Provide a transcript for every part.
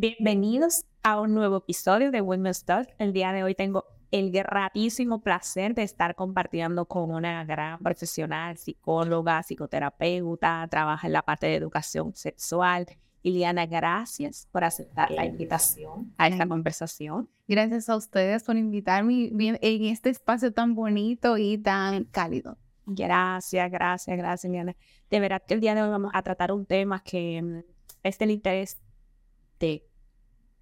Bienvenidos a un nuevo episodio de Women's Talk. El día de hoy tengo el gratísimo placer de estar compartiendo con una gran profesional, psicóloga, psicoterapeuta, trabaja en la parte de educación sexual. Iliana, gracias por aceptar la invitación a esta conversación. Gracias a ustedes por invitarme en este espacio tan bonito y tan cálido. Gracias, gracias, gracias, Iliana. De verdad que el día de hoy vamos a tratar un tema que mm, es del interés de,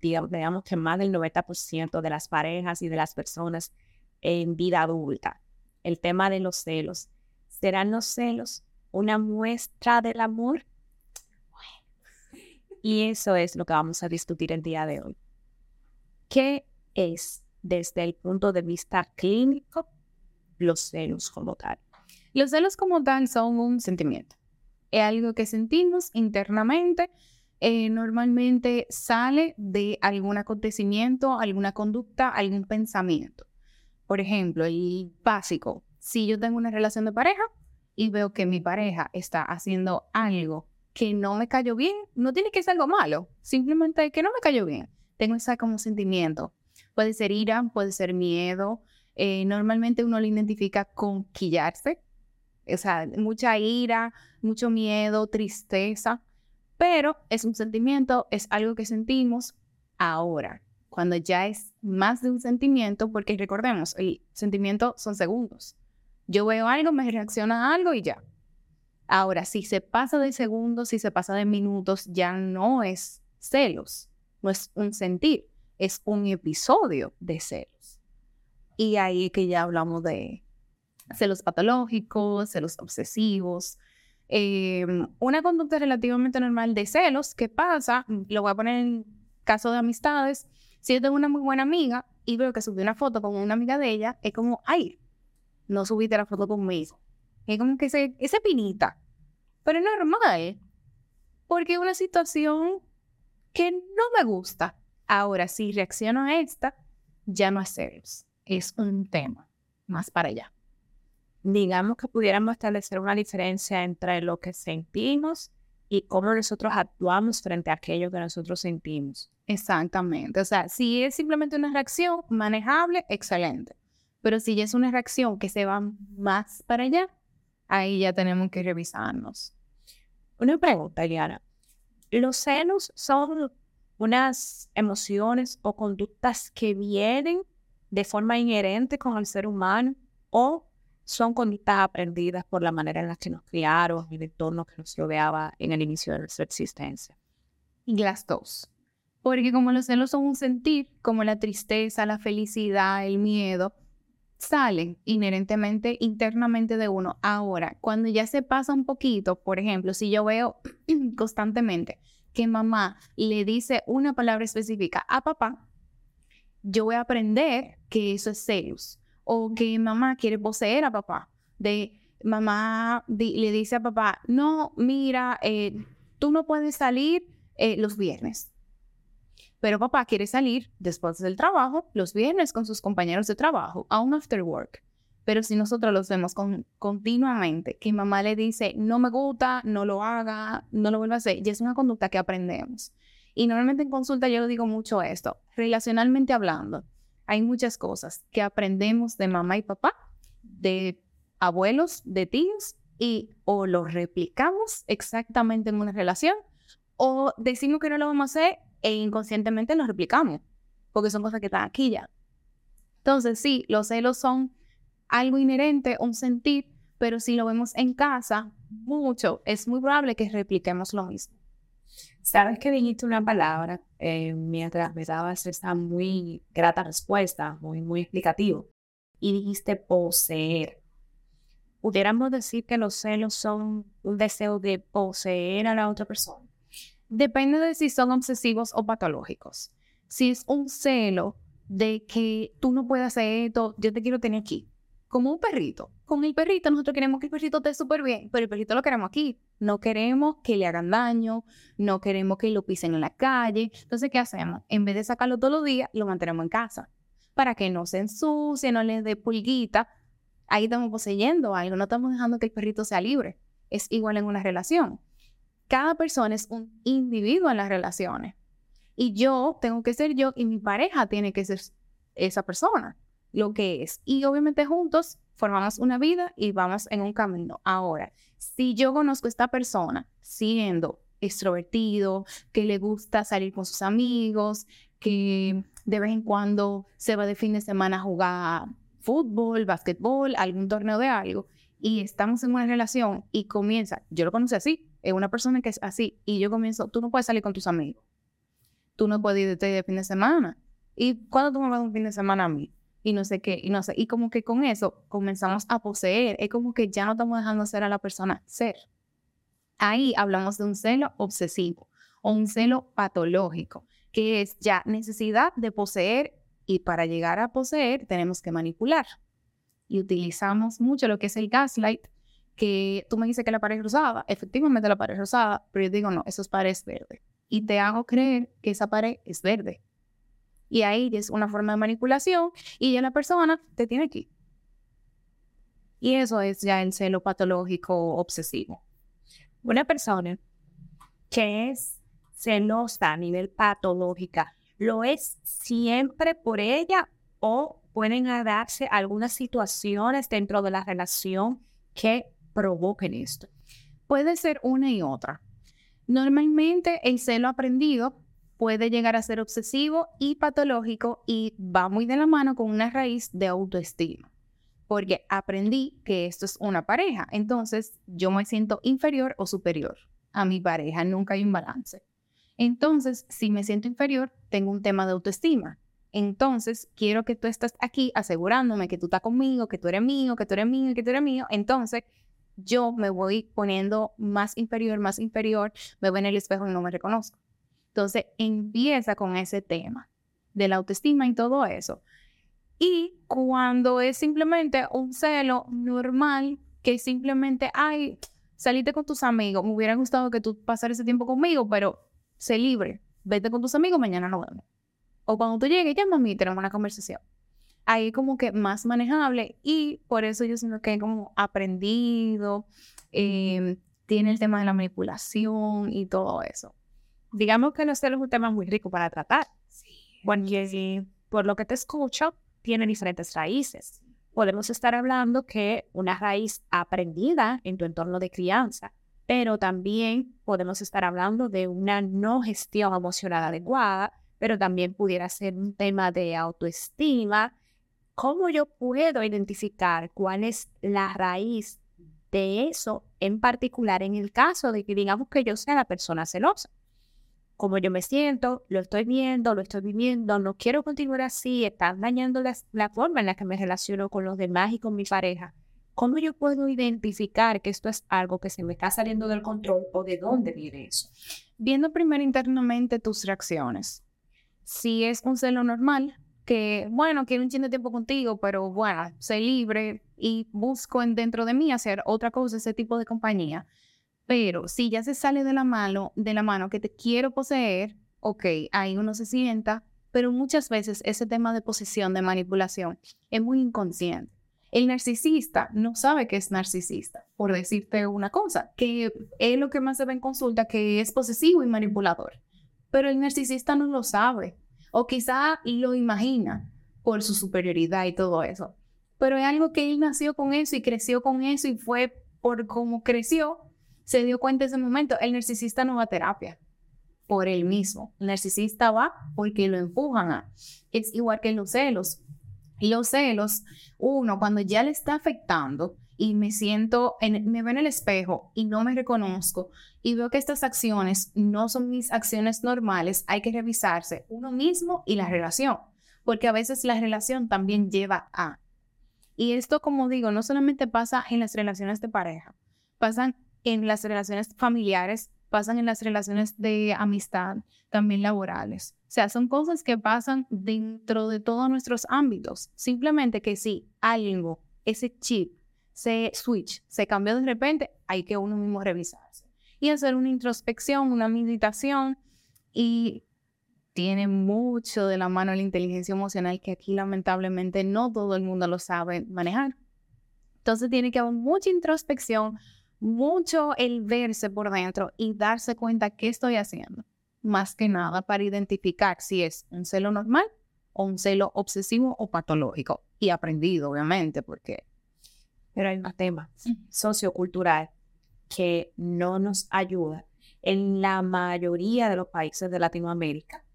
digamos, digamos que más del 90% de las parejas y de las personas en vida adulta. El tema de los celos. ¿Serán los celos una muestra del amor? Bueno, y eso es lo que vamos a discutir el día de hoy. ¿Qué es, desde el punto de vista clínico, los celos como tal? Los celos como tal son un sentimiento. Es algo que sentimos internamente. Eh, normalmente sale de algún acontecimiento, alguna conducta, algún pensamiento. Por ejemplo, el básico. Si yo tengo una relación de pareja y veo que mi pareja está haciendo algo que no me cayó bien, no tiene que ser algo malo, simplemente que no me cayó bien. Tengo ese como sentimiento. Puede ser ira, puede ser miedo. eh, normalmente uno lo identifica con quillarse, o sea, mucha ira, mucho miedo, tristeza, pero es un sentimiento, es algo que sentimos ahora, cuando ya es más de un sentimiento, porque recordemos, el sentimiento son segundos. Yo veo algo, me reacciona a algo y ya. Ahora, si se pasa de segundos, si se pasa de minutos, ya no es celos, no es un sentir, es un episodio de celos. Y ahí que ya hablamos de celos patológicos, celos obsesivos. Eh, una conducta relativamente normal de celos, ¿qué pasa? Lo voy a poner en caso de amistades. Si yo tengo una muy buena amiga y veo que subió una foto con una amiga de ella, es como, ay, no subiste la foto conmigo. Es como que ese, ese pinita. Pero es normal, porque es una situación que no me gusta. Ahora, si reacciono a esta, ya no es celos, es un tema más para allá. Digamos que pudiéramos establecer una diferencia entre lo que sentimos y cómo nosotros actuamos frente a aquello que nosotros sentimos. Exactamente. O sea, si es simplemente una reacción manejable, excelente. Pero si ya es una reacción que se va más para allá, ahí ya tenemos que revisarnos. Una pregunta, Eliana. ¿Los celos son unas emociones o conductas que vienen de forma inherente con el ser humano o son conductas aprendidas por la manera en la que nos criaron, el entorno que nos rodeaba en el inicio de nuestra existencia? Y las dos. Porque como los celos son un sentir, como la tristeza, la felicidad, el miedo, salen inherentemente, internamente de uno. Ahora, cuando ya se pasa un poquito, por ejemplo, si yo veo constantemente que mamá le dice una palabra específica a papá, yo voy a aprender que eso es celos. O que mamá quiere poseer a papá. De mamá le dice a papá, no, mira, eh, tú no puedes salir eh, los viernes. Pero papá quiere salir después del trabajo, los viernes con sus compañeros de trabajo, a un after work. Pero si nosotros los vemos con, continuamente, que mamá le dice, no me gusta, no lo haga, no lo vuelva a hacer, ya es una conducta que aprendemos. Y normalmente en consulta yo digo mucho esto, relacionalmente hablando, hay muchas cosas que aprendemos de mamá y papá, de abuelos, de tíos, y o lo replicamos exactamente en una relación, o decimos que no lo vamos a hacer e inconscientemente lo replicamos, porque son cosas que están aquí ya. Entonces, sí, los celos son algo inherente, un sentir, pero si lo vemos en casa mucho, es muy probable que repliquemos lo mismo. Sabes que dijiste una palabra eh, mientras me dabas esa muy grata respuesta, muy, muy explicativo, y dijiste poseer. Pudiéramos decir que los celos son un deseo de poseer a la otra persona. Depende de si son obsesivos o patológicos. Si es un celo de que tú no puedes hacer esto, yo te quiero tener aquí. Como un perrito. Con el perrito nosotros queremos que el perrito esté súper bien, pero el perrito lo queremos aquí. No queremos que le hagan daño, no queremos que lo pisen en la calle. Entonces, ¿qué hacemos? En vez de sacarlo todos los días, lo mantenemos en casa. Para que no se ensucie, no le dé pulguita. Ahí estamos poseyendo algo, no estamos dejando que el perrito sea libre. Es igual en una relación. cada persona es un individuo en las relaciones. Y yo tengo que ser yo y mi pareja tiene que ser esa persona, lo que es. Y obviamente juntos formamos una vida y vamos en un camino. Ahora, si yo conozco a esta persona siendo extrovertido, que le gusta salir con sus amigos, que de vez en cuando se va de fin de semana a jugar fútbol, básquetbol, algún torneo de algo, y estamos en una relación y comienza, yo lo conocí así, es una persona que es así, y yo comienzo, tú no puedes salir con tus amigos, tú no puedes ir de, fin de semana, y cuando tú me vas un fin de semana a mí, y no sé qué, y no sé, y como que con eso comenzamos a poseer, es como que ya no estamos dejando ser a la persona ser. Ahí hablamos de un celo obsesivo o un celo patológico, que es ya necesidad de poseer y para llegar a poseer tenemos que manipular. Y utilizamos mucho lo que es el gaslight, que tú me dices que la pared es rosada, efectivamente la pared es rosada, pero yo digo, no, eso es pared verde. Y te hago creer que esa pared es verde. Y ahí es una forma de manipulación y ya la persona te tiene aquí. Y eso es ya el celo patológico obsesivo. Una persona que es celosa a nivel patológica ¿Lo es siempre por ella o pueden darse algunas situaciones dentro de la relación que provoquen esto? Puede ser una y otra. Normalmente el celo aprendido puede llegar a ser obsesivo y patológico y va muy de la mano con una raíz de autoestima. Porque aprendí que esto es una pareja, entonces yo me siento inferior o superior a mi pareja, nunca hay un balance. Entonces, si me siento inferior, tengo un tema de autoestima. Entonces, quiero que tú estés aquí asegurándome que tú estás conmigo, que tú eres mío, que tú eres mío, que tú eres mío. Entonces, yo me voy poniendo más inferior, más inferior, me veo en el espejo y no me reconozco. Entonces, empieza con ese tema de la autoestima y todo eso. Y cuando es simplemente un celo normal, que simplemente, ay, saliste con tus amigos, me hubiera gustado que tú pasaras ese tiempo conmigo, pero sé libre, vete con tus amigos, mañana no vemos. O cuando tú llegues, llámame y tenemos una conversación. Ahí como que más manejable y por eso yo siento que he como aprendido, em, tiene el tema de la manipulación y todo eso. Digamos que no es un tema muy rico para tratar. Sí. Porque por lo que te escucho, tiene diferentes raíces. Podemos estar hablando que una raíz aprendida en tu entorno de crianza pero también podemos estar hablando de una no gestión emocional adecuada, pero también pudiera ser un tema de autoestima. ¿Cómo yo puedo identificar cuál es la raíz de eso en particular en el caso de que digamos que yo sea la persona celosa? Cómo yo me siento, lo estoy viendo, lo estoy viviendo, no quiero continuar así, están dañando la forma en la que me relaciono con los demás y con mi pareja. ¿Cómo yo puedo identificar que esto es algo que se me está saliendo del control o de dónde viene eso? Viendo primero internamente tus reacciones. Si es un celo normal, que bueno, quiero un chingo de tiempo contigo, pero bueno, sé libre y busco en, dentro de mí hacer otra cosa, ese tipo de compañía. Pero si ya se sale de la mano, de la mano que te quiero poseer, ok, ahí uno se sienta, pero muchas veces ese tema de posesión, de manipulación, es muy inconsciente. El narcisista no sabe que es narcisista, por decirte una cosa, que es lo que más se ve en consulta, que es posesivo y manipulador. Pero el narcisista no lo sabe, o quizá lo imagina por su superioridad y todo eso. Pero es algo que él nació con eso y creció con eso y fue por cómo creció, se dio cuenta en ese momento. El narcisista no va a terapia por él mismo. El narcisista va porque lo empujan a. Es igual que los celos los celos, uno, cuando ya le está afectando y me siento, en, me veo en el espejo y no me reconozco y veo que estas acciones no son mis acciones normales, hay que revisarse uno mismo y la relación, porque a veces la relación también lleva a. Y esto, como digo, no solamente pasa en las relaciones de pareja, pasan en las relaciones familiares, pasan en las relaciones de amistad, también laborales. O sea, son cosas que pasan dentro de todos nuestros ámbitos. Simplemente que si algo, ese chip, se switch, se cambió de repente, hay que uno mismo revisarse y hacer una introspección, una meditación y tiene mucho de la mano la inteligencia emocional que aquí lamentablemente no todo el mundo lo sabe manejar. Entonces tiene que haber mucha introspección, mucho el verse por dentro y darse cuenta qué estoy haciendo, más que nada para identificar si es un celo normal o un celo obsesivo o patológico. Y aprendido, obviamente, porque... Pero hay un tema sociocultural que no nos ayuda en la mayoría de los países de Latinoamérica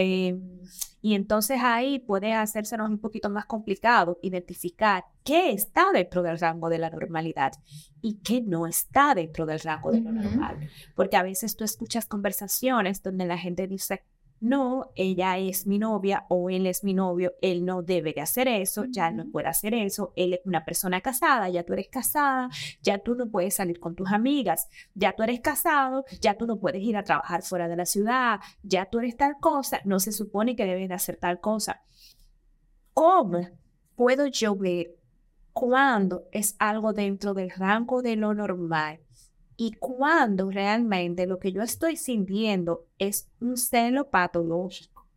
Em, y entonces ahí puede hacérsenos un poquito más complicado identificar qué está dentro del rango de la normalidad y qué no está dentro del rango de lo normal. Porque a veces tú escuchas conversaciones donde la gente dice, no, ella es mi novia o él es mi novio, él no debe de hacer eso, ya no puede hacer eso, él es una persona casada, ya tú eres casada, ya tú no puedes salir con tus amigas, ya tú eres casado, ya tú no puedes ir a trabajar fuera de la ciudad, ya tú eres tal cosa, no se supone que debes de hacer tal cosa. ¿Cómo puedo yo ver cuándo es algo dentro del rango de lo normal y cuando realmente lo que yo estoy sintiendo es un celo patológico.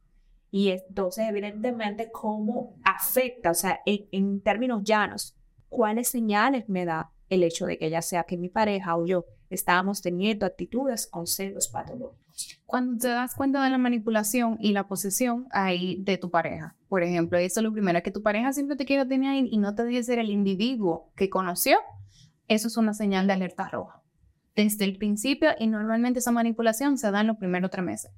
Y entonces, evidentemente, cómo afecta, o sea, en, términos llanos, cuáles señales me da el hecho de que ya sea que mi pareja o yo estábamos teniendo actitudes con celos patológicos. Cuando te das cuenta de la manipulación y la posesión ahí de tu pareja, por ejemplo, eso es lo primero, que tu pareja siempre te quiere tener ahí y no te deje ser el individuo que conoció, eso es una señal de alerta roja desde el principio y normalmente esa manipulación se da en los primeros tres meses.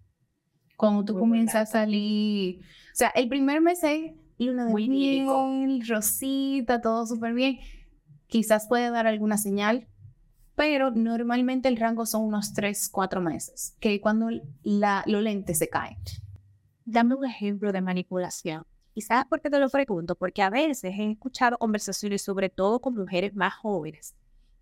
Cuando tú comienzas a salir, o sea, el primer mes es luna de miel, rosita, todo súper bien. Quizás puede dar alguna señal, pero normalmente el rango son unos tres, cuatro meses, que cuando la, los lentes se caen. Dame un ejemplo de manipulación. ¿Y sabes por qué te lo pregunto? Porque a veces he escuchado conversaciones, sobre todo con mujeres más jóvenes,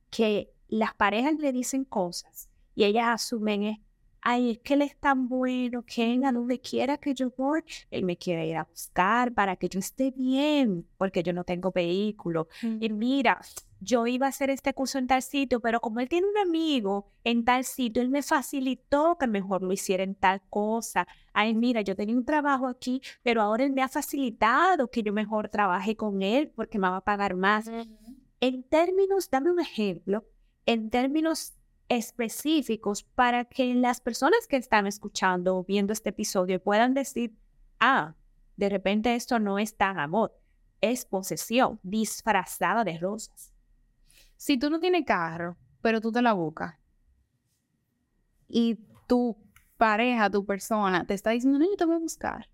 que las parejas le dicen cosas y ellas asumen es, ay, es que él es tan bueno que a donde quiera que yo voy, él me quiere ir a buscar para que yo esté bien, porque yo no tengo vehículo. Y mira, yo iba a hacer este curso en tal sitio, pero como él tiene un amigo en tal sitio, él me facilitó que mejor lo hiciera en tal cosa. Ay, mira, yo tenía un trabajo aquí, pero ahora él me ha facilitado que yo mejor trabaje con él porque me va a pagar más. En términos, dame un ejemplo en términos específicos para que las personas que están escuchando o viendo este episodio puedan decir, ah, de repente esto no es tan amor, es posesión disfrazada de rosas. Si tú no tienes carro, pero tú te la buscas y tu pareja, tu persona te está diciendo, no, yo te voy a buscar.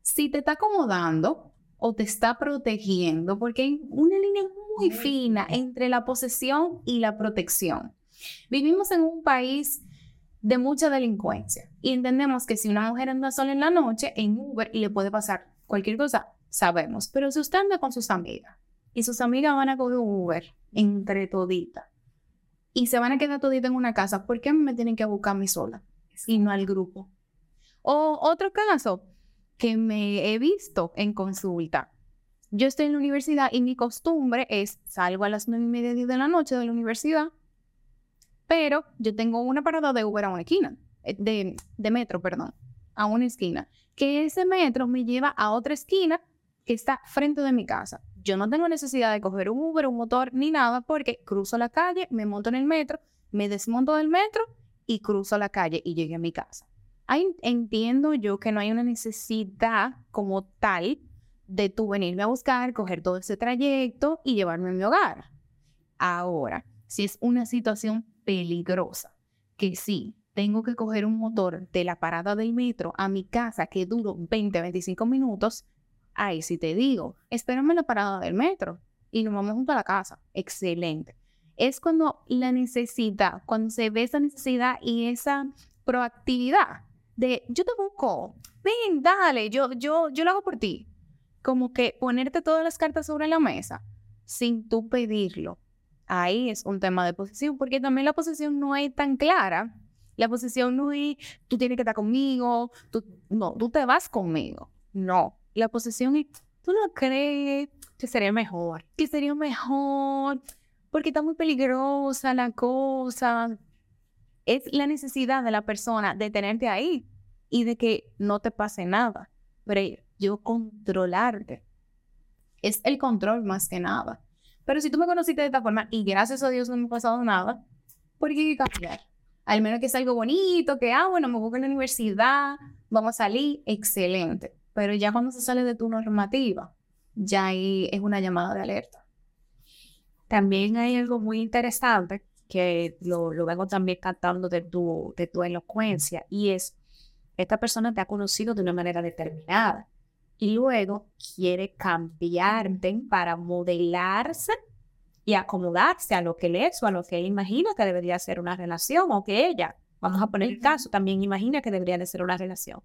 Si te está acomodando o te está protegiendo, porque hay una línea muy fina entre la posesión y la protección. Vivimos en un país de mucha delincuencia y entendemos que si una mujer anda sola en la noche en Uber y le puede pasar cualquier cosa, sabemos. Pero si usted anda con sus amigas y sus amigas van a coger Uber entre toditas y se van a quedar toditas en una casa, ¿por qué me tienen que buscar a mí sola y no al grupo? O otro caso que me he visto en consulta yo estoy en la universidad y mi costumbre es salgo a las nueve y media de la noche de la universidad, pero yo tengo una parada de Uber a una esquina, eh, de metro, perdón, a una esquina, que ese metro me lleva a otra esquina que está frente de mi casa. Yo no tengo necesidad de coger un Uber, un motor, ni nada, porque cruzo la calle, me monto en el metro, me desmonto del metro y cruzo la calle y llegué a mi casa. Ahí entiendo yo que no hay una necesidad como tal de tú venirme a buscar, coger todo ese trayecto y llevarme a mi hogar. Ahora, si es una situación peligrosa, que sí, tengo que coger un motor de la parada del metro a mi casa que duro 20, 25 minutos, ahí sí te digo, espérame la parada del metro y nos vamos junto a la casa. Excelente. Es cuando la necesidad, cuando se ve esa necesidad y esa proactividad de yo te busco, ven, dale, yo, yo, yo lo hago por ti como que ponerte todas las cartas sobre la mesa sin tú pedirlo. Ahí es un tema de posesión, porque también la posesión no es tan clara. La posesión no es, tú tienes que estar conmigo, tú, no, tú te vas conmigo. No, la posesión es, tú no crees que sería mejor, que sería mejor, porque está muy peligrosa la cosa. Es la necesidad de la persona de tenerte ahí y de que no te pase nada. Pero yo controlarte. Es el control más que nada. Pero si tú me conociste de esta forma y gracias a Dios no me ha pasado nada, ¿por qué cambiar? Al menos que es algo bonito, que, ah, bueno, me voy a la universidad, vamos a salir, excelente. Pero ya cuando se sale de tu normativa, ya ahí es una llamada de alerta. También hay algo muy interesante que lo, lo vengo también cantando de tu, de tu elocuencia y es, esta persona te ha conocido de una manera determinada y luego quiere cambiarte para modelarse y acomodarse a lo que él es o a lo que él imagina que debería ser una relación o que ella, vamos a poner el caso, también imagina que debería de ser una relación.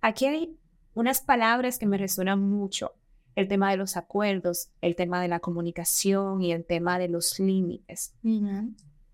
Aquí hay unas palabras que me resuenan mucho. El tema de los acuerdos, el tema de la comunicación y el tema de los límites.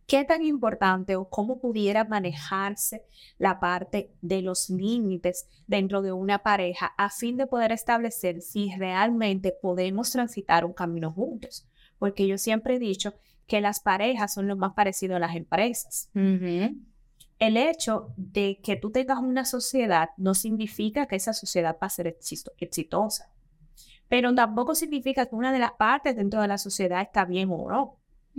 ¿Qué tan importante o cómo pudiera manejarse la parte de los límites dentro de una pareja a fin de poder establecer si realmente podemos transitar un camino juntos? Porque yo siempre he dicho que las parejas son lo más parecido a las empresas. El hecho de que tú tengas una sociedad no significa que esa sociedad va a ser exitosa, pero tampoco significa que una de las partes dentro de la sociedad está bien o no.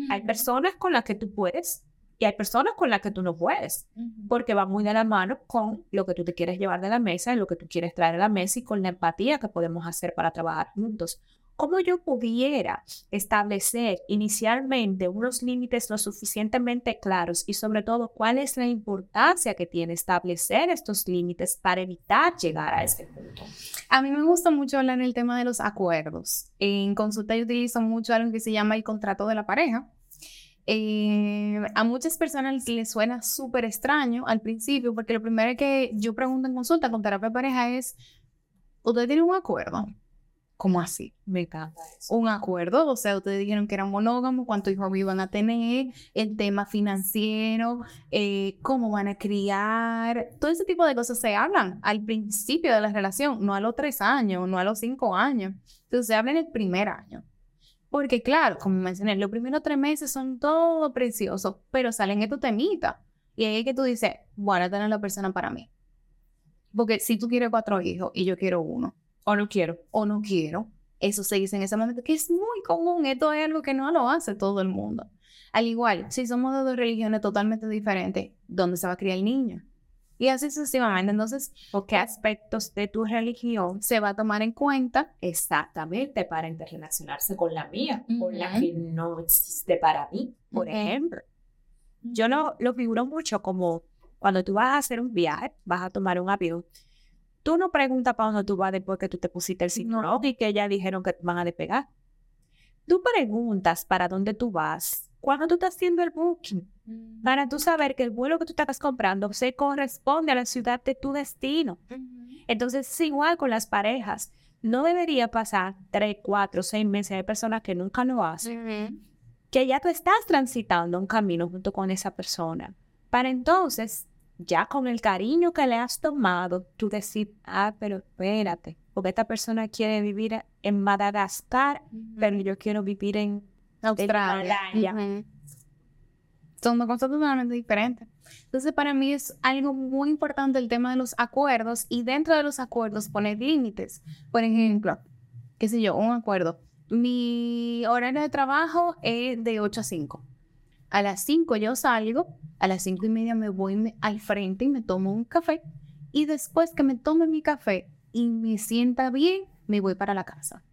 Hay personas con las que tú puedes y hay personas con las que tú no puedes, porque va muy de la mano con lo que tú te quieres llevar de la mesa lo que tú quieres traer a la mesa y con la empatía que podemos hacer para trabajar juntos. ¿Cómo yo pudiera establecer inicialmente unos límites lo suficientemente claros y sobre todo cuál es la importancia que tiene establecer estos límites para evitar llegar a ese punto? A mí me gusta mucho hablar en el tema de los acuerdos. En consulta yo utilizo mucho algo que se llama el contrato de la pareja eh, a muchas personas les suena súper extraño al principio, porque lo primero que yo pregunto en consulta con terapia de pareja es, ¿ustedes tienen un acuerdo? ¿Cómo así? Me encanta eso. Un acuerdo, o sea, ustedes dijeron que eran monógamos, cuántos hijos iban a tener, el tema financiero, eh, cómo van a criar, todo ese tipo de cosas se hablan al principio de la relación, no a los tres años, no a los cinco años. Entonces se habla en el primer año. Porque claro, como mencioné, los primeros tres meses son todo preciosos, pero salen estos temitas. Y ahí es que tú dices, bueno, esta no es la persona para mí. Porque si tú quieres cuatro hijos y yo quiero uno, o no quiero, o no quiero, eso se dice en ese momento, que es muy común, esto es algo que no lo hace todo el mundo. Al igual, si somos de dos religiones totalmente diferentes, ¿dónde se va a criar el niño? Y así sucesivamente. Entonces, ¿o qué aspectos de tu religión se va a tomar en cuenta? Exactamente, para interrelacionarse con la mía, con la que no existe para mí, por ejemplo. Yo no lo figuro mucho como cuando tú vas a hacer un viaje, vas a tomar un avión, tú no preguntas para dónde tú vas después que tú te pusiste el cinturón y que ya dijeron que van a despegar. Tú preguntas para dónde tú vas cuando tú estás haciendo el booking, para tú saber que el vuelo que tú estás comprando se corresponde a la ciudad de tu destino. Entonces, es igual con las parejas. No debería pasar tres, cuatro, seis meses. Hay personas que nunca lo hacen. Que ya tú estás transitando un camino junto con esa persona. Para entonces, ya con el cariño que le has tomado, tú decir, ah, pero espérate, porque esta persona quiere vivir en Madagascar, pero yo quiero vivir en Australia. Son dos cosas totalmente diferentes. Entonces, para mí es algo muy importante el tema de los acuerdos y dentro de los acuerdos poner límites. Por ejemplo, qué sé yo, un acuerdo. Mi horario de trabajo es de 8 a 5. A las 5 yo salgo, a las 5 y media me voy al frente y me tomo un café. Y después que me tome mi café y me sienta bien, me voy para la casa.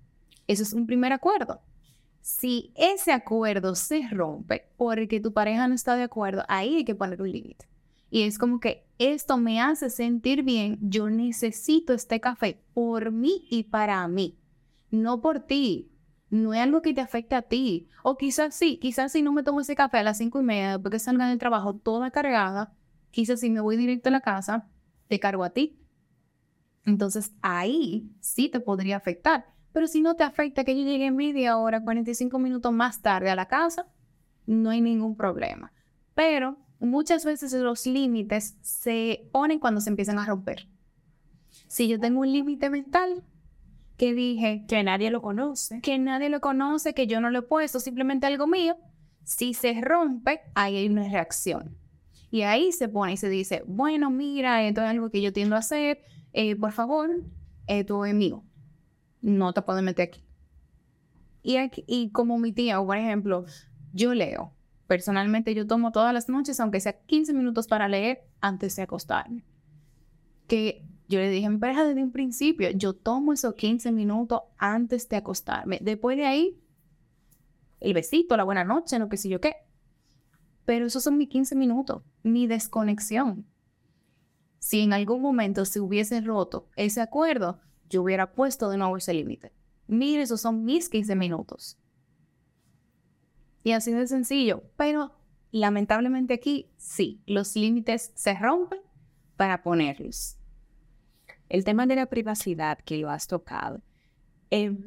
Eso es un primer acuerdo. Si ese acuerdo se rompe porque tu pareja no está de acuerdo, ahí hay que poner un límite. Y es como que esto me hace sentir bien, yo necesito este café por mí y para mí, no por ti. No es algo que te afecte a ti. O quizás sí, quizás si no me tomo ese café a las cinco y media, porque salga del trabajo toda cargada, quizás si me voy directo a la casa, te cargo a ti. Entonces ahí sí te podría afectar. Pero si no te afecta que yo llegue media hora, 45 minutos más tarde a la casa, no hay ningún problema. Pero muchas veces los límites se ponen cuando se empiezan a romper. Si yo tengo un límite mental que dije que nadie lo conoce, que nadie lo conoce, que yo no lo he puesto, simplemente algo mío, si se rompe, ahí hay una reacción. Y ahí se pone y se dice, bueno, mira, esto es algo que yo tiendo a hacer, eh, por favor, esto es mío no te puedes meter aquí. Y, y como mi tía, por ejemplo, yo leo. Personalmente yo tomo todas las noches, aunque sea 15 minutos para leer antes de acostarme. Que yo le dije a mi pareja desde un principio, yo tomo esos 15 minutos antes de acostarme. Después de ahí, el besito, la buena noche, no que sé yo qué. Pero esos son mis 15 minutos, mi desconexión. Si en algún momento se hubiese roto ese acuerdo, yo hubiera puesto de nuevo ese límite. Mire, esos son mis 15 minutos. Y así de sencillo. Pero lamentablemente aquí sí, los límites se rompen para ponerlos. El tema de la privacidad que lo has tocado. Em,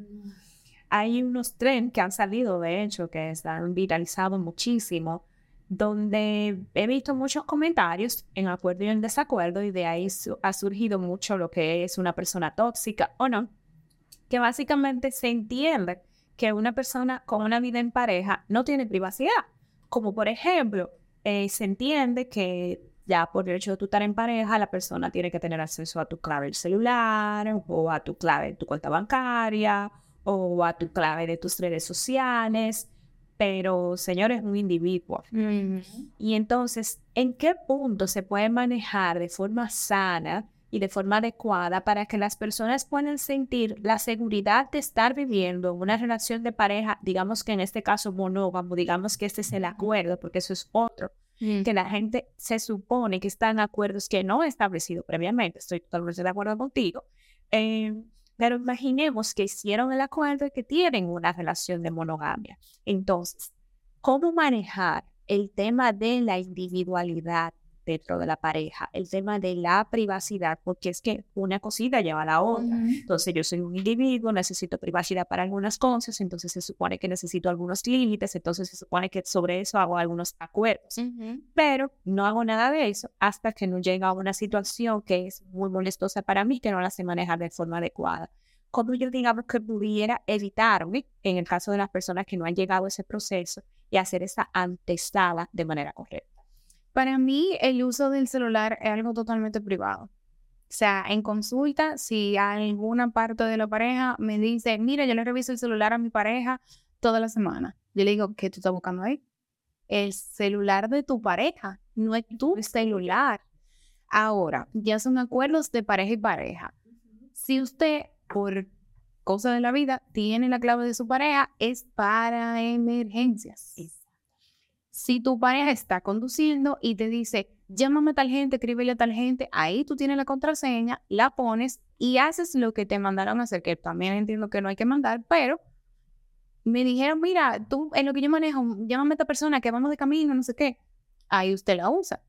hay unos tren que han salido, de hecho, que están viralizados muchísimo, donde he visto muchos comentarios en acuerdo y en desacuerdo, y de ahí ha surgido mucho lo que es una persona tóxica o no, que básicamente se entiende que una persona con una vida en pareja no tiene privacidad. Como por ejemplo, eh, se entiende que ya por el hecho de tú estar en pareja, la persona tiene que tener acceso a tu clave del celular o a tu clave de tu cuenta bancaria o a tu clave de tus redes sociales. Pero, señor, es un individuo. Y entonces, ¿en qué punto se puede manejar de forma sana y de forma adecuada para que las personas puedan sentir la seguridad de estar viviendo una relación de pareja, digamos que en este caso monógamo, digamos que este es el acuerdo, porque eso es otro, Mm. que la gente se supone que está en acuerdos que no he establecido previamente. Estoy totalmente de acuerdo contigo. Em, pero imaginemos que hicieron el acuerdo y que tienen una relación de monogamia. Entonces, ¿cómo manejar el tema de la individualidad dentro de la pareja, el tema de la privacidad, porque es que una cosita lleva a la otra. Entonces yo soy un individuo, necesito privacidad para algunas cosas, entonces se supone que necesito algunos límites, entonces se supone que sobre eso hago algunos acuerdos. Pero no hago nada de eso hasta que no llega a una situación que es muy molestosa para mí, que no la sé manejar de forma adecuada. Como yo digamos que pudiera evitarme, en el caso de las personas que no han llegado a ese proceso, y hacer esa antesala de manera correcta. Para mí, el uso del celular es algo totalmente privado. O sea, en consulta, si alguna parte de la pareja me dice, mira, yo le reviso el celular a mi pareja toda la semana, yo le digo, ¿qué tú estás buscando ahí? El celular de tu pareja, no es tu celular. Ahora, ya son acuerdos de pareja y pareja. Si usted, por cosa de la vida, tiene la clave de su pareja, es para emergencias. Si tu pareja está conduciendo y te dice, llámame a tal gente, escríbele a tal gente, ahí tú tienes la contraseña, la pones y haces lo que te mandaron a hacer, que también entiendo que no hay que mandar, pero me dijeron, mira, tú en lo que yo manejo, llámame a esta persona que vamos de camino, no sé qué. Ahí usted la usa.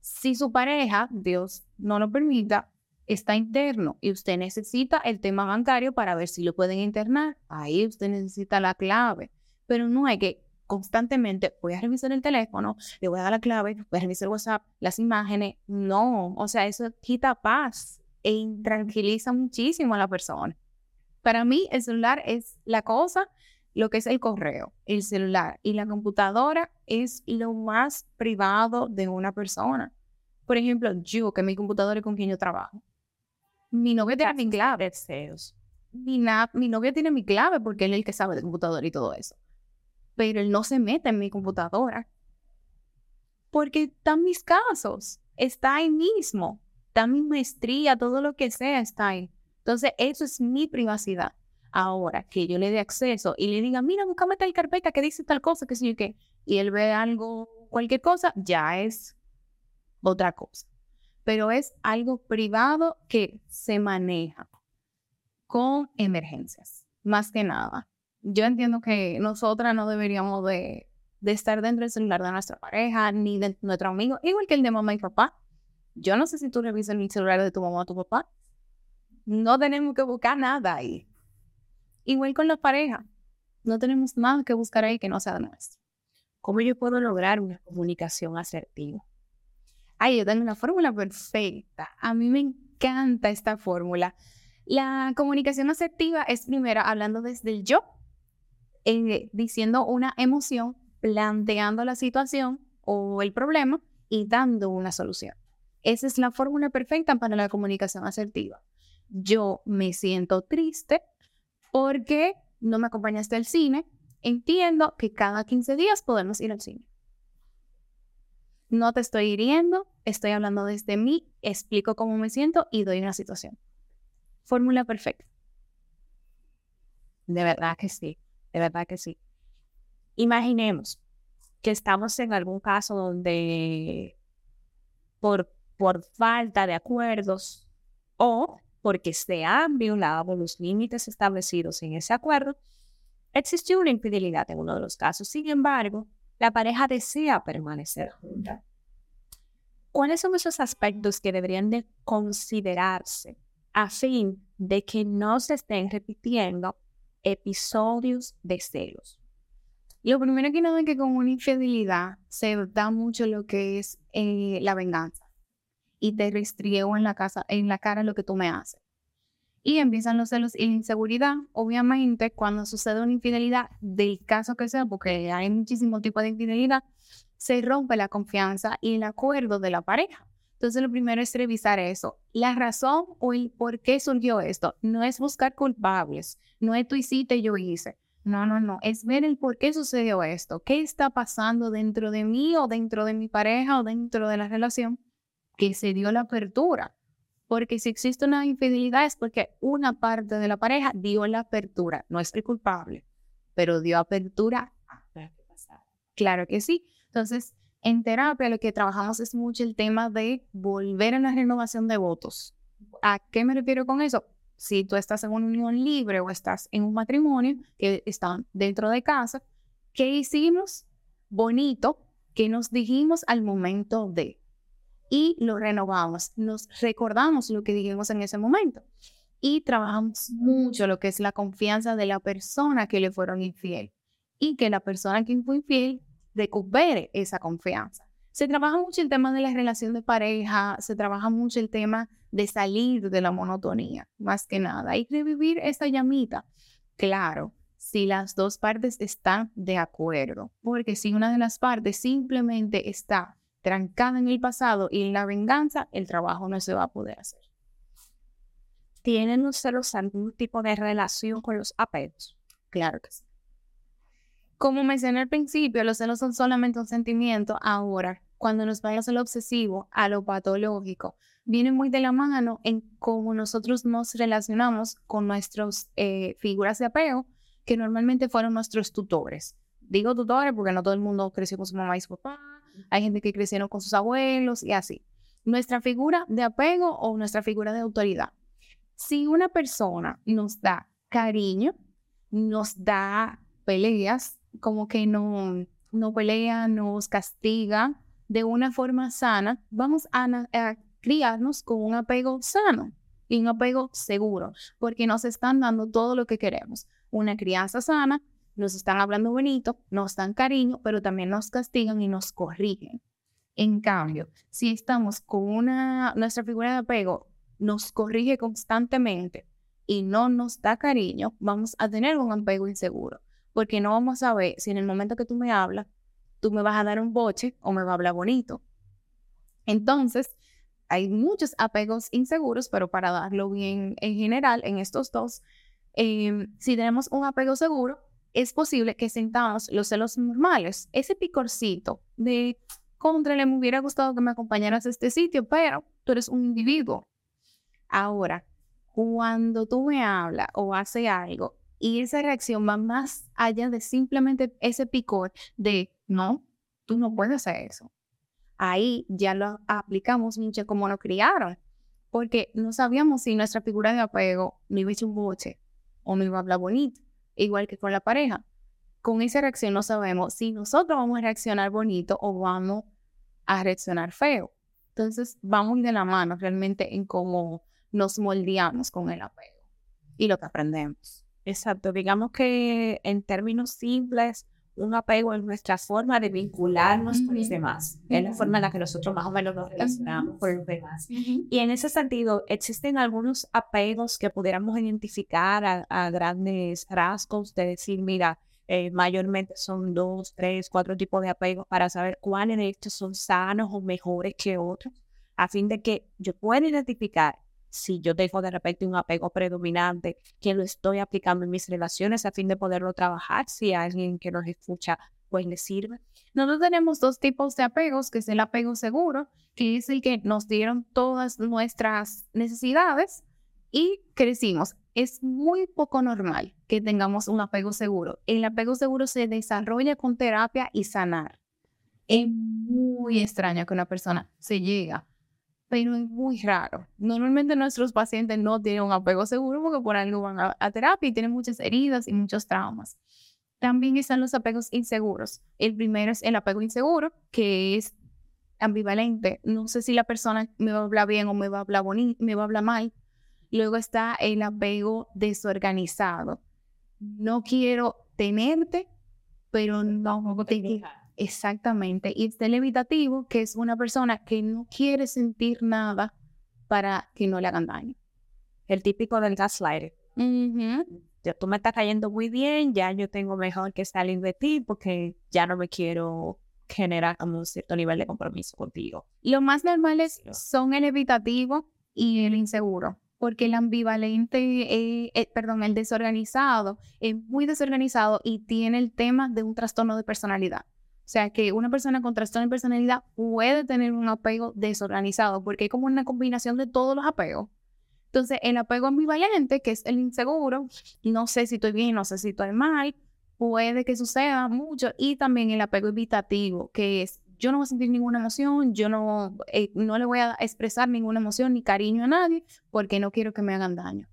Si su pareja, Dios no lo permita, está interno y usted necesita el tema bancario para ver si lo pueden internar, ahí usted necesita la clave. Pero no hay que constantemente voy a revisar el teléfono, le voy a dar la clave, voy a revisar WhatsApp, las imágenes. No, o sea, eso quita paz e intranquiliza muchísimo a la persona. Para mí, el celular es la cosa, lo que es el correo, el celular y la computadora es lo más privado de una persona. Por ejemplo, yo, que mi computadora es con quien yo trabajo. Mi novia tiene mi clave. Mi, mi novia tiene mi clave porque él es el que sabe de computadora y todo eso pero él no se mete en mi computadora. Porque están mis casos, está ahí mismo, está mi maestría, todo lo que sea está ahí. Entonces, eso es mi privacidad. Ahora, que yo le dé acceso y le diga, mira, búscame tal carpeta que dice tal cosa, que sé yo qué, y él ve algo, cualquier cosa, ya es otra cosa. Pero es algo privado que se maneja con emergencias, más que nada yo entiendo que nosotras no deberíamos de, estar dentro del celular de nuestra pareja ni de nuestro amigo, igual que el de mamá y papá. Yo no sé si tú revisas el celular de tu mamá o tu papá. No tenemos que buscar nada ahí. Igual con la pareja. No tenemos nada que buscar ahí que no sea nuestro. ¿Cómo yo puedo lograr una comunicación asertiva? Ay, yo tengo una fórmula perfecta. A mí me encanta esta fórmula. La comunicación asertiva es primero hablando desde el yo eh, diciendo una emoción, planteando la situación o el problema y dando una solución. Esa es la fórmula perfecta para la comunicación asertiva. Yo me siento triste porque no me acompañaste al cine, entiendo que cada 15 días podemos ir al cine. No te estoy hiriendo, estoy hablando desde mí, explico cómo me siento y doy una situación. Fórmula perfecta. De verdad que sí, de verdad que sí. Imaginemos que estamos en algún caso donde por, por falta de acuerdos o porque se han violado los límites establecidos en ese acuerdo, existió una infidelidad en uno de los casos. Sin embargo, la pareja desea permanecer junta. ¿Cuáles son esos aspectos que deberían de considerarse a fin de que no se estén repitiendo episodios de celos? Lo primero que nada es que con una infidelidad se da mucho lo que es eh, la venganza y te restriego en la, casa, en la cara lo que tú me haces. Y empiezan los celos y la inseguridad. Obviamente, cuando sucede una infidelidad, del caso que sea, porque hay muchísimo tipo de infidelidad, se rompe la confianza y el acuerdo de la pareja. Entonces, lo primero es revisar eso. La razón o el por qué surgió esto no es buscar culpables, no es tú hiciste, yo hice. No, no, no. Es ver el por qué sucedió esto. ¿Qué está pasando dentro de mí o dentro de mi pareja o dentro de la relación que se dio la apertura. Porque si existe una infidelidad es porque una parte de la pareja dio la apertura. No es el culpable, pero dio apertura. Claro que sí. Entonces, en terapia lo que trabajamos es mucho el tema de volver a la renovación de votos. ¿A qué me refiero con eso? Si tú estás en una unión libre o estás en un matrimonio que están dentro de casa, ¿qué hicimos? Bonito que nos dijimos al momento de y lo renovamos, nos recordamos lo que dijimos en ese momento y trabajamos mucho lo que es la confianza de la persona que le fueron infiel y que la persona que fue infiel recupere esa confianza. Se trabaja mucho el tema de la relación de pareja, se trabaja mucho el tema de salir de la monotonía, más que nada, y revivir esa llamita. Claro, si las dos partes están de acuerdo, porque si una de las partes simplemente está trancada en el pasado y en la venganza, el trabajo no se va a poder hacer. ¿Tienen ustedes algún tipo de relación con los apegos? Claro que sí. Como mencioné al principio, los celos son solamente un sentimiento. Ahora, cuando nos vayamos a lo obsesivo, a lo patológico, viene muy de la mano en cómo nosotros nos relacionamos con nuestras eh, figuras de apego, que normalmente fueron nuestros tutores. Digo tutores porque no todo el mundo creció con su mamá y su papá, hay gente que crecieron con sus abuelos y así. Nuestra figura de apego o nuestra figura de autoridad. Si una persona nos da cariño, nos da peleas, como que no, no pelea, nos castiga de una forma sana, vamos a, a criarnos con un apego sano y un apego seguro, porque nos están dando todo lo que queremos. Una crianza sana nos están hablando bonito, nos dan cariño, pero también nos castigan y nos corrigen. En cambio, si estamos con una, nuestra figura de apego nos corrige constantemente y no nos da cariño, vamos a tener un apego inseguro, porque no vamos a ver si en el momento que tú me hablas, tú me vas a dar un boche o me vas a hablar bonito. Entonces, hay muchos apegos inseguros, pero para darlo bien en general en estos dos, em, si tenemos un apego seguro, es posible que sentamos los celos normales, ese picorcito de contra le me hubiera gustado que me acompañaras a este sitio, pero tú eres un individuo. Ahora, cuando tú me hablas o haces algo y esa reacción va más allá de simplemente ese picor de no, tú no puedes hacer eso. Ahí ya lo aplicamos mucho como nos criaron, porque no sabíamos si nuestra figura de apego me iba a echar un boche o me iba a hablar bonito igual que con la pareja. Con esa reacción no sabemos si nosotros vamos a reaccionar bonito o vamos a reaccionar feo. Entonces vamos de la mano realmente en cómo nos moldeamos con el apego y lo que aprendemos. Exacto, digamos que en términos simples, un apego es nuestra forma de vincularnos con los demás. Es la forma en la que nosotros más o menos nos relacionamos con los demás. Y en ese sentido, ¿existen algunos apegos que pudiéramos identificar a, grandes rasgos de decir, mira, eh, mayormente son dos, tres, cuatro tipos de apegos para saber cuáles de estos son sanos o mejores que otros, a fin de que yo pueda identificar si yo tengo de repente un apego predominante, que lo estoy aplicando en mis relaciones a fin de poderlo trabajar, si alguien que nos escucha pues le sirve. Nosotros tenemos dos tipos de apegos, que es el apego seguro, que es el que nos dieron todas nuestras necesidades y crecimos. Es muy poco normal que tengamos un apego seguro. El apego seguro se desarrolla con terapia y sanar. Es muy extraño que una persona se llega pero es muy raro. Normalmente nuestros pacientes no tienen un apego seguro porque por algo van a, terapia y tienen muchas heridas y muchos traumas. También están los apegos inseguros. El primero es el apego inseguro, que es ambivalente. No sé si la persona me va a hablar bien o me va a hablar bonito, me va a hablar mal. Luego está el apego desorganizado. No quiero tenerte, pero no te Exactamente. Y está el evitativo, que es una persona que no quiere sentir nada para que no le hagan daño. El típico del gaslighting. ya tú me estás cayendo muy bien, ya yo tengo mejor que salir de ti porque ya no me quiero generar un cierto nivel de compromiso contigo. Lo más normales son el evitativo y el inseguro, porque el ambivalente, eh, eh, perdón, el desorganizado es muy desorganizado y tiene el tema de un trastorno de personalidad. O sea, que una persona con trastorno de personalidad puede tener un apego desorganizado porque es como una combinación de todos los apegos. Entonces, el apego ambivalente, que es el inseguro, no sé si estoy bien, no sé si estoy mal, puede que suceda mucho. Y también el apego evitativo, que es yo no voy a sentir ninguna emoción, yo no, eh, no le voy a expresar ninguna emoción ni cariño a nadie porque no quiero que me hagan daño.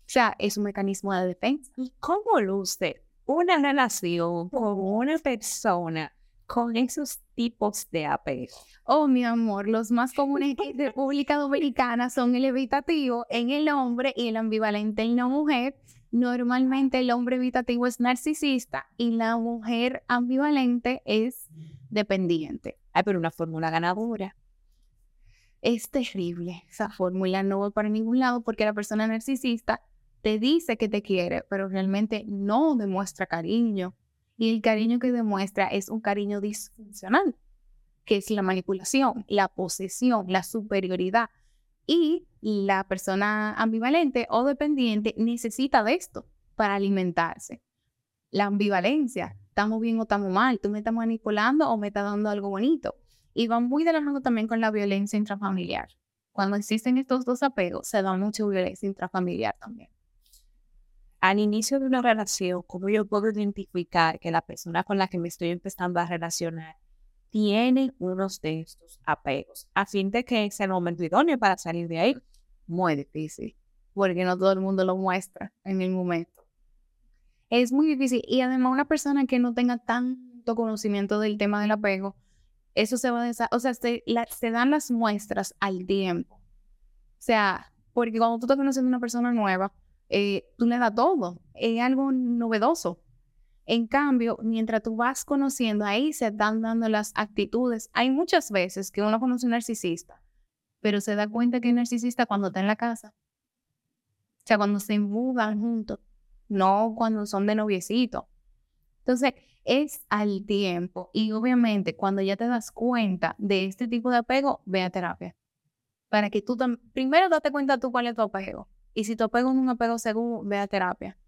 O sea, es un mecanismo de defensa. ¿Y cómo luce una relación con una persona con esos tipos de apego. Oh, mi amor, los más comunes en República Dominicana son el evitativo en el hombre y el ambivalente en la mujer. Normalmente el hombre evitativo es narcisista y la mujer ambivalente es dependiente. Ay, pero una fórmula ganadora. Es terrible. Esa fórmula no va para ningún lado porque la persona narcisista te dice que te quiere, pero realmente no demuestra cariño. Y el cariño que demuestra es un cariño disfuncional, que es la manipulación, la posesión, la superioridad. Y la persona ambivalente o dependiente necesita de esto para alimentarse. La ambivalencia, estamos bien o estamos mal, tú me estás manipulando o me estás dando algo bonito. Y va muy de la mano también con la violencia intrafamiliar. Cuando existen estos dos apegos, se da mucha violencia intrafamiliar también al inicio de una relación, ¿cómo yo puedo identificar que la persona con la que me estoy empezando a relacionar tiene unos de estos apegos? A fin de que sea el momento idóneo para salir de ahí. Muy difícil, porque no todo el mundo lo muestra en el momento. Es muy difícil. Y además, una persona que no tenga tanto conocimiento del tema del apego, eso se va a... O sea, se, se dan las muestras al tiempo. O sea, porque cuando tú estás conociendo a una persona nueva, eh, tú le das todo, es algo novedoso. En cambio, mientras tú vas conociendo, ahí se están dando las actitudes. Hay muchas veces que uno conoce un narcisista, pero se da cuenta que es narcisista cuando está en la casa. O sea, cuando se mudan juntos, no cuando son de noviecito. Entonces, es al tiempo. Y obviamente, cuando ya te das cuenta de este tipo de apego, ve a terapia. Para que tú primero date cuenta tú cuál es tu apego. Y si te apego un apego seguro, ve a terapia.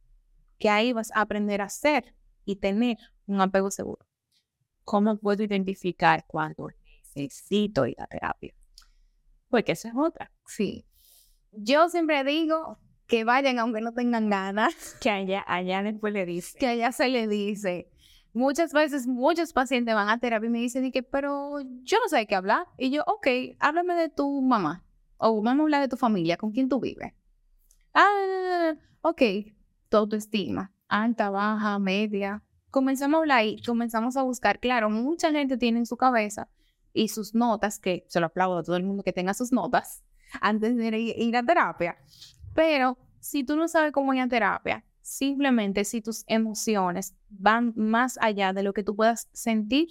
Que ahí vas a aprender a ser y tener un apego seguro. ¿Cómo puedo identificar cuando necesito ir a terapia? Porque esa es otra. Sí. Yo siempre digo que vayan aunque no tengan ganas. Que allá, allá después le dice. Que allá se le dice. Muchas veces muchos pacientes van a terapia y me dicen que, pero yo no sé de qué hablar. Y yo, ok, háblame de tu mamá. O vamos a hablar de tu familia, con quién tú vives. Ah, ok, tu autoestima, alta, baja, media. Comenzamos a hablar y comenzamos a buscar. Claro, mucha gente tiene en su cabeza y sus notas, que se lo aplaudo a todo el mundo que tenga sus notas antes de ir a terapia. Pero si tú no sabes cómo ir a terapia, simplemente si tus emociones van más allá de lo que tú puedas sentir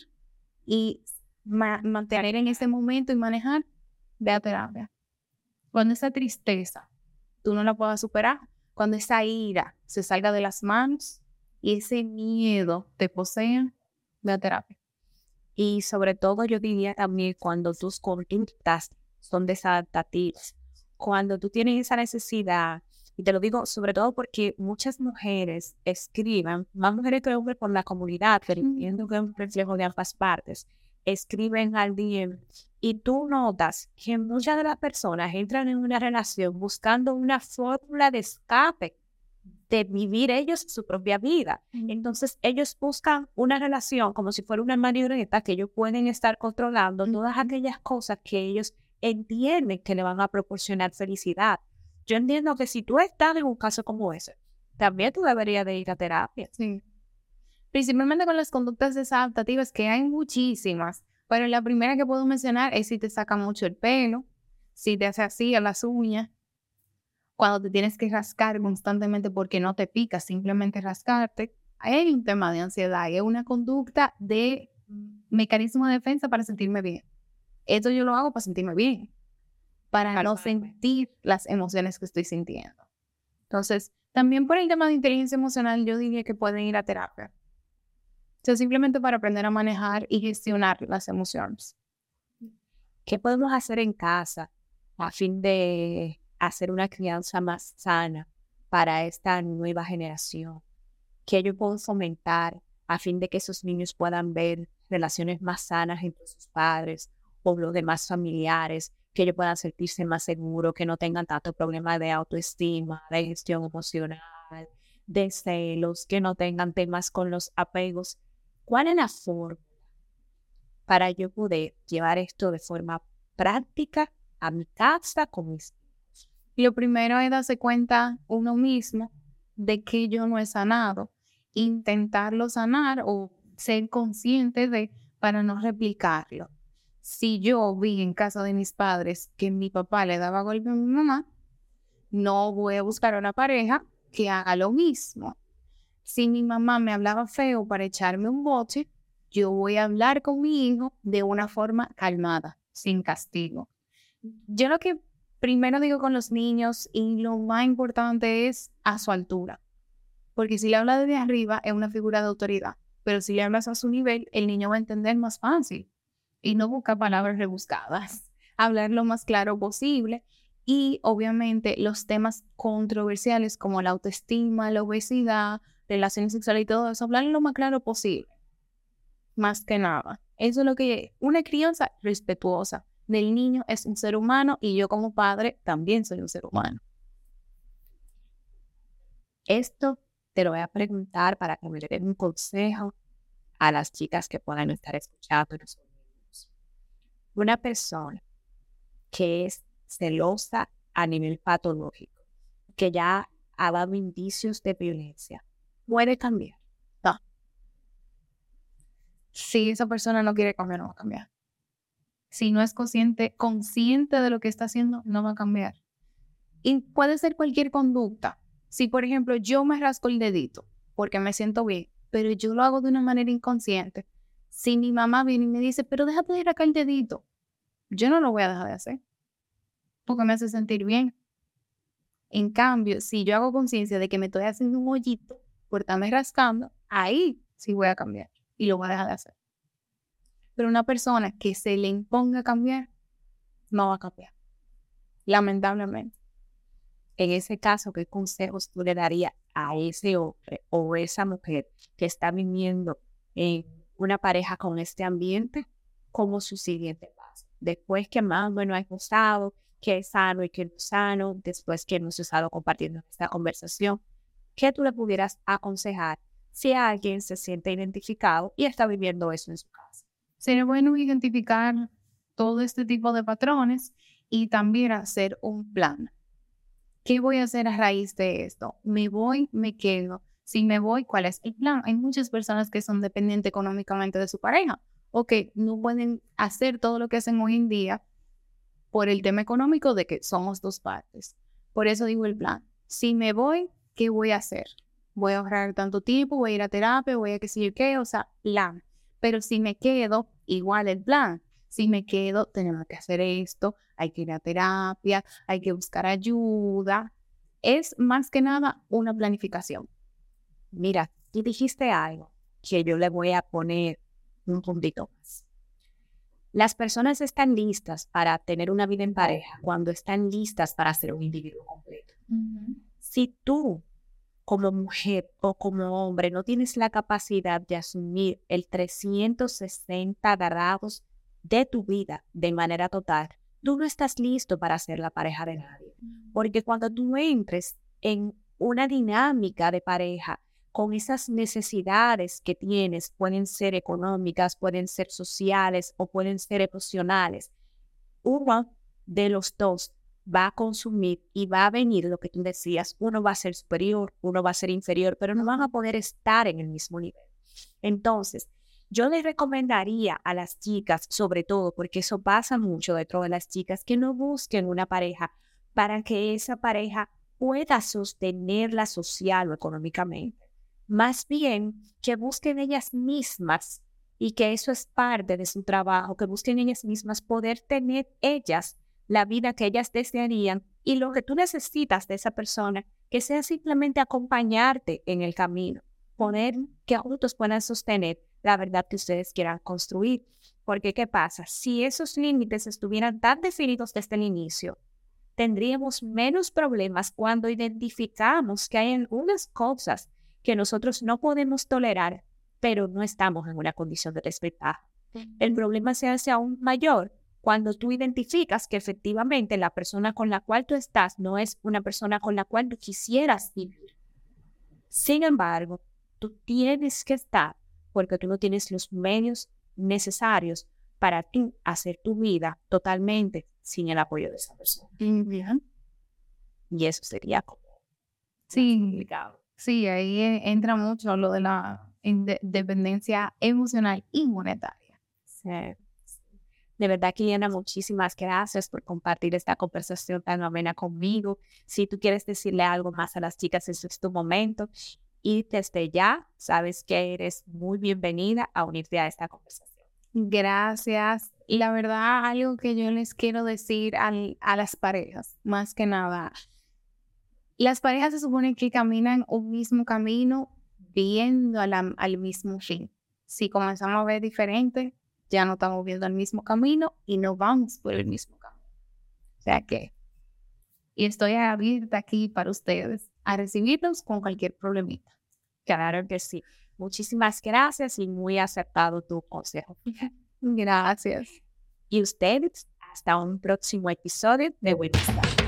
y mantener en ese momento y manejar, ve a terapia. Cuando esa tristeza tú no la puedas superar, cuando esa ira se salga de las manos y ese miedo te posea, ve a terapia. Y sobre todo yo diría también cuando tus conductas son desadaptativas cuando tú tienes esa necesidad, y te lo digo sobre todo porque muchas mujeres escriben, más mujeres que hombres por la comunidad, pero entiendo que es un reflejo de ambas partes, escriben al DM y tú notas que muchas de las personas entran en una relación buscando una fórmula de escape de vivir ellos su propia vida. Entonces ellos buscan una relación como si fuera una marioneta que ellos pueden estar controlando todas aquellas cosas que ellos entienden que le van a proporcionar felicidad. Yo entiendo que si tú estás en un caso como ese, también tú deberías de ir a terapia. Sí. Principalmente con las conductas desadaptativas, que hay muchísimas. Pero la primera que puedo mencionar es si te saca mucho el pelo, si te hace así a las uñas, cuando te tienes que rascar constantemente porque no te pica, simplemente rascarte. Hay un tema de ansiedad y es una conducta de mecanismo de defensa para sentirme bien. Esto yo lo hago para sentirme bien, para no sentir las emociones que estoy sintiendo. Entonces, también por el tema de inteligencia emocional, yo diría que pueden ir a terapia. Sea, simplemente para aprender a manejar y gestionar las emociones. ¿Qué podemos hacer en casa a fin de hacer una crianza más sana para esta nueva generación? ¿Qué yo puedo fomentar a fin de que esos niños puedan ver relaciones más sanas entre sus padres o los demás familiares, que ellos puedan sentirse más seguros, que no tengan tanto problema de autoestima, de gestión emocional, de celos, que no tengan temas con los apegos. ¿Cuál es la forma para yo poder llevar esto de forma práctica a mi casa con mis hijos? Lo primero es darse cuenta uno mismo de que yo no he sanado, intentarlo sanar o ser consciente de para no replicarlo si yo vi en casa de mis padres que mi papá le daba golpe a mi mamá, no voy a buscar una pareja que haga lo mismo. Si mi mamá me hablaba feo para echarme un boche, yo voy a hablar con mi hijo de una forma calmada, sin castigo. Yo lo que primero digo con los niños y lo más importante es a su altura. Porque si le habla desde arriba es una figura de autoridad, pero si le hablas a su nivel, el niño va a entender más fácil y no buscar palabras rebuscadas, hablar lo más claro posible y obviamente los temas controversiales como la autoestima, la obesidad, relaciones sexuales y todo eso, hablar lo más claro posible. Más que nada. Eso es lo que una crianza respetuosa del niño es un ser humano y yo como padre también soy un ser humano. Esto te lo voy a preguntar para que me den un consejo a las chicas que puedan estar escuchando una persona que es celosa a nivel patológico, que ya ha dado indicios de violencia, puede cambiar. No. Si esa persona no quiere cambiar, no va a cambiar. Si no es consciente, consciente de lo que está haciendo, no va a cambiar. Y puede ser cualquier conducta. Si, por ejemplo, yo me rasco el dedito porque me siento bien, pero yo lo hago de una manera inconsciente, si mi mamá viene y me dice, pero déjate de acá el dedito, yo no lo voy a dejar de hacer porque me hace sentir bien. En cambio, si yo hago conciencia de que me estoy haciendo un hoyito por estarme rascando, ahí sí voy a cambiar y lo voy a dejar de hacer. Pero una persona que se le imponga cambiar, no va a cambiar. Lamentablemente. En ese caso, ¿qué consejos tú le darías a ese hombre o esa mujer que está viviendo en una pareja con este ambiente como su siguiente paso. Después que más bueno ha gustado, que es sano y que no es sano, después que hemos estado compartiendo esta conversación, ¿qué tú le pudieras aconsejar si alguien se siente identificado y está viviendo eso en su casa? Sería bueno identificar todo este tipo de patrones y también hacer un plan. ¿Qué voy a hacer a raíz de esto? ¿Me voy? ¿Me quedo? Si me voy, ¿cuál es el plan? Hay muchas personas que son dependientes económicamente de su pareja o que no pueden hacer todo lo que hacen hoy en día por el tema económico de que somos dos partes. Por eso digo el plan. Si me voy, ¿qué voy a hacer? Voy a ahorrar tanto tiempo, voy a ir a terapia, voy a qué sé yo qué, o sea, plan. Pero si me quedo, igual el plan. Si me quedo, tenemos que hacer esto, hay que ir a terapia, hay que buscar ayuda. Es más que nada una planificación. Mira, tú dijiste algo que yo le voy a poner un puntito más. Las personas están listas para tener una vida en pareja cuando están listas para ser un individuo completo. Si tú como mujer o como hombre no tienes la capacidad de asumir el 360 grados de tu vida de manera total, tú no estás listo para ser la pareja de nadie. Porque cuando tú entres en una dinámica de pareja con esas necesidades que tienes, pueden ser económicas, pueden ser sociales o pueden ser emocionales, uno de los dos va a consumir y va a venir lo que tú decías, uno va a ser superior, uno va a ser inferior, pero no van a poder estar en el mismo nivel. Entonces, yo les recomendaría a las chicas, sobre todo, porque eso pasa mucho dentro de las chicas, que no busquen una pareja para que esa pareja pueda sostenerla social o económicamente. Más bien, que busquen ellas mismas y que eso es parte de su trabajo, que busquen ellas mismas poder tener ellas la vida que ellas desearían y lo que tú necesitas de esa persona, que sea simplemente acompañarte en el camino, poner que juntos puedan sostener la verdad que ustedes quieran construir. Porque, ¿qué pasa? Si esos límites estuvieran tan definidos desde el inicio, tendríamos menos problemas cuando identificamos que hay algunas cosas que nosotros no podemos tolerar, pero no estamos en una condición de respetar. El problema se hace aún mayor cuando tú identificas que efectivamente la persona con la cual tú estás no es una persona con la cual tú quisieras vivir. Sin embargo, tú tienes que estar porque tú no tienes los medios necesarios para tú hacer tu vida totalmente sin el apoyo de esa persona. Y eso sería como sí, complicado. Sí, ahí entra mucho lo de la dependencia emocional y monetaria. Sí. De verdad, Kiliana, muchísimas gracias por compartir esta conversación tan amena conmigo. Si tú quieres decirle algo más a las chicas, ese es tu momento. Y desde ya, sabes que eres muy bienvenida a unirte a esta conversación. Gracias. La verdad, algo que yo les quiero decir a las parejas, más que nada, las parejas se supone que caminan un mismo camino viendo al mismo fin. Si comenzamos a ver diferente, ya no estamos viendo el mismo camino y no vamos por el mismo camino. O sea que, y estoy abierta aquí para ustedes a recibirlos con cualquier problemita. Claro que sí. Muchísimas gracias y muy aceptado tu consejo. Gracias. Y ustedes, hasta un próximo episodio de Buenas